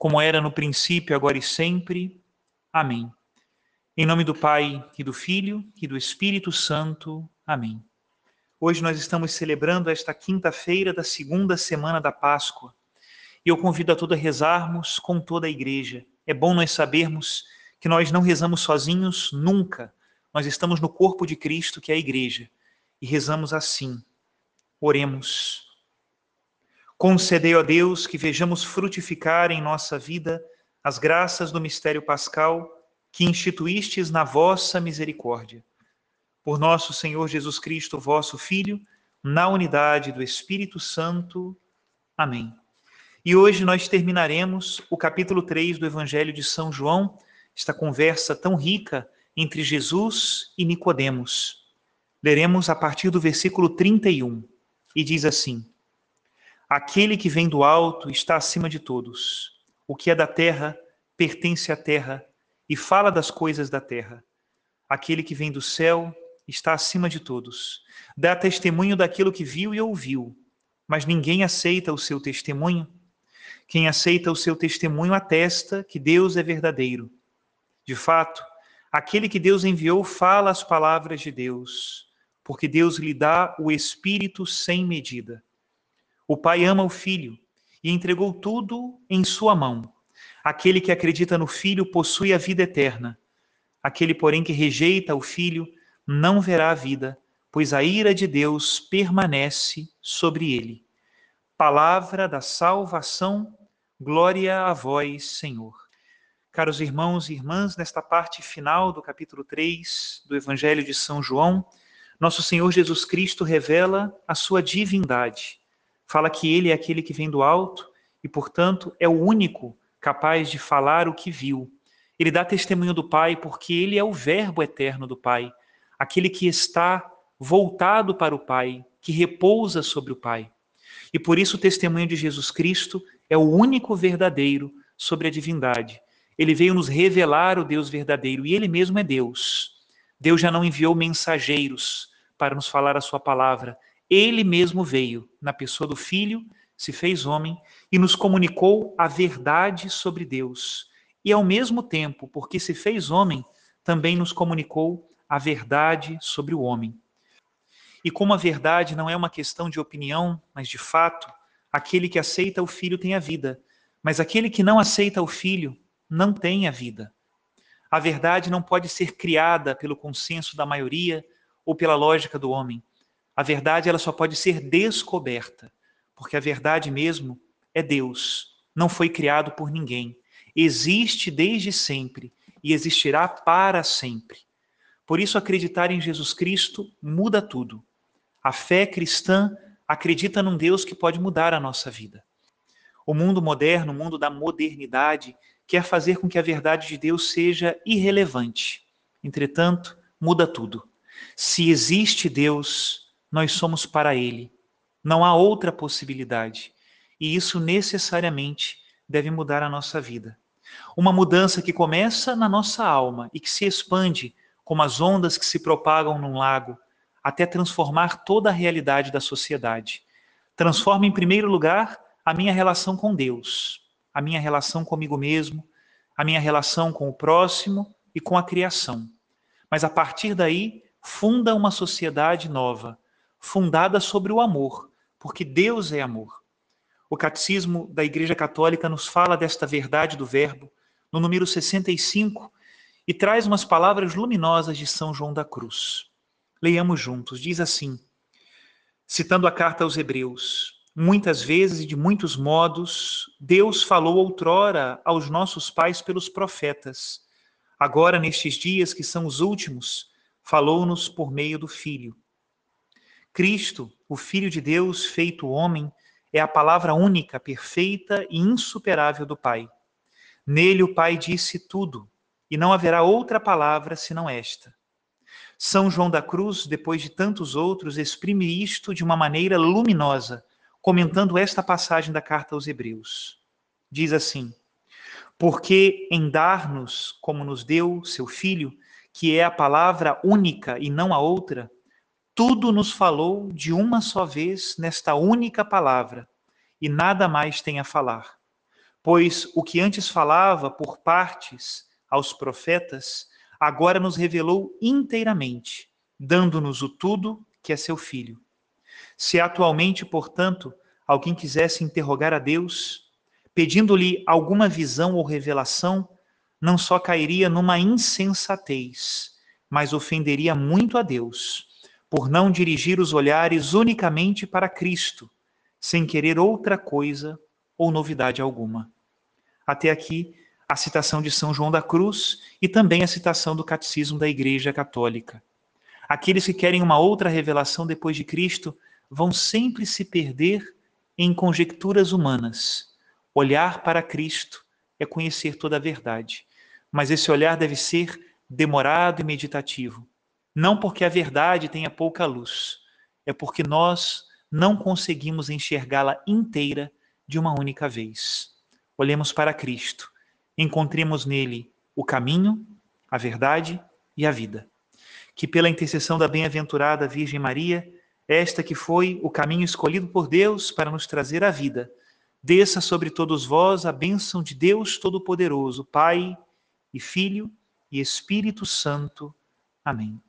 como era no princípio, agora e sempre. Amém. Em nome do Pai, e do Filho, e do Espírito Santo. Amém. Hoje nós estamos celebrando esta quinta-feira da segunda semana da Páscoa. E eu convido a todos a rezarmos com toda a igreja. É bom nós sabermos que nós não rezamos sozinhos nunca. Nós estamos no corpo de Cristo, que é a igreja, e rezamos assim. Oremos. Concedei, ó Deus, que vejamos frutificar em nossa vida as graças do mistério pascal que instituístes na vossa misericórdia. Por nosso Senhor Jesus Cristo, vosso Filho, na unidade do Espírito Santo. Amém. E hoje nós terminaremos o capítulo 3 do Evangelho de São João, esta conversa tão rica entre Jesus e Nicodemos. Leremos a partir do versículo 31 e diz assim: Aquele que vem do alto está acima de todos. O que é da terra pertence à terra e fala das coisas da terra. Aquele que vem do céu está acima de todos. Dá testemunho daquilo que viu e ouviu, mas ninguém aceita o seu testemunho. Quem aceita o seu testemunho atesta que Deus é verdadeiro. De fato, aquele que Deus enviou fala as palavras de Deus, porque Deus lhe dá o Espírito sem medida. O Pai ama o Filho e entregou tudo em sua mão. Aquele que acredita no Filho possui a vida eterna. Aquele, porém, que rejeita o Filho não verá a vida, pois a ira de Deus permanece sobre ele. Palavra da salvação, glória a vós, Senhor. Caros irmãos e irmãs, nesta parte final do capítulo 3 do Evangelho de São João, nosso Senhor Jesus Cristo revela a sua divindade fala que ele é aquele que vem do alto e, portanto, é o único capaz de falar o que viu. Ele dá testemunho do Pai porque ele é o Verbo eterno do Pai, aquele que está voltado para o Pai, que repousa sobre o Pai. E por isso o testemunho de Jesus Cristo é o único verdadeiro sobre a divindade. Ele veio nos revelar o Deus verdadeiro e ele mesmo é Deus. Deus já não enviou mensageiros para nos falar a sua palavra, ele mesmo veio, na pessoa do Filho, se fez homem e nos comunicou a verdade sobre Deus. E ao mesmo tempo, porque se fez homem, também nos comunicou a verdade sobre o homem. E como a verdade não é uma questão de opinião, mas de fato, aquele que aceita o Filho tem a vida, mas aquele que não aceita o Filho não tem a vida. A verdade não pode ser criada pelo consenso da maioria ou pela lógica do homem. A verdade ela só pode ser descoberta, porque a verdade mesmo é Deus, não foi criado por ninguém. Existe desde sempre e existirá para sempre. Por isso, acreditar em Jesus Cristo muda tudo. A fé cristã acredita num Deus que pode mudar a nossa vida. O mundo moderno, o mundo da modernidade, quer fazer com que a verdade de Deus seja irrelevante. Entretanto, muda tudo. Se existe Deus, nós somos para Ele. Não há outra possibilidade. E isso necessariamente deve mudar a nossa vida. Uma mudança que começa na nossa alma e que se expande como as ondas que se propagam num lago, até transformar toda a realidade da sociedade. Transforma, em primeiro lugar, a minha relação com Deus, a minha relação comigo mesmo, a minha relação com o próximo e com a criação. Mas a partir daí, funda uma sociedade nova, fundada sobre o amor, porque Deus é amor. O catecismo da Igreja Católica nos fala desta verdade do Verbo, no número 65, e traz umas palavras luminosas de São João da Cruz. Leiamos juntos. Diz assim, citando a carta aos Hebreus: Muitas vezes e de muitos modos, Deus falou outrora aos nossos pais pelos profetas. Agora, nestes dias que são os últimos, falou-nos por meio do Filho. Cristo, o Filho de Deus feito homem, é a palavra única, perfeita e insuperável do Pai. Nele o Pai disse tudo, e não haverá outra palavra senão esta. São João da Cruz, depois de tantos outros, exprime isto de uma maneira luminosa, comentando esta passagem da carta aos Hebreus. Diz assim: Porque em dar-nos, como nos deu seu Filho, que é a palavra única e não a outra, tudo nos falou de uma só vez nesta única palavra, e nada mais tem a falar. Pois o que antes falava por partes aos profetas, agora nos revelou inteiramente, dando-nos o tudo que é seu Filho. Se atualmente, portanto, alguém quisesse interrogar a Deus, pedindo-lhe alguma visão ou revelação, não só cairia numa insensatez, mas ofenderia muito a Deus por não dirigir os olhares unicamente para Cristo, sem querer outra coisa ou novidade alguma. Até aqui, a citação de São João da Cruz e também a citação do Catecismo da Igreja Católica. Aqueles que querem uma outra revelação depois de Cristo vão sempre se perder em conjecturas humanas. Olhar para Cristo é conhecer toda a verdade, mas esse olhar deve ser demorado e meditativo não porque a verdade tenha pouca luz, é porque nós não conseguimos enxergá-la inteira de uma única vez. Olhemos para Cristo, encontremos nele o caminho, a verdade e a vida. Que pela intercessão da bem-aventurada Virgem Maria, esta que foi o caminho escolhido por Deus para nos trazer a vida, desça sobre todos vós a bênção de Deus Todo-Poderoso, Pai e Filho e Espírito Santo. Amém.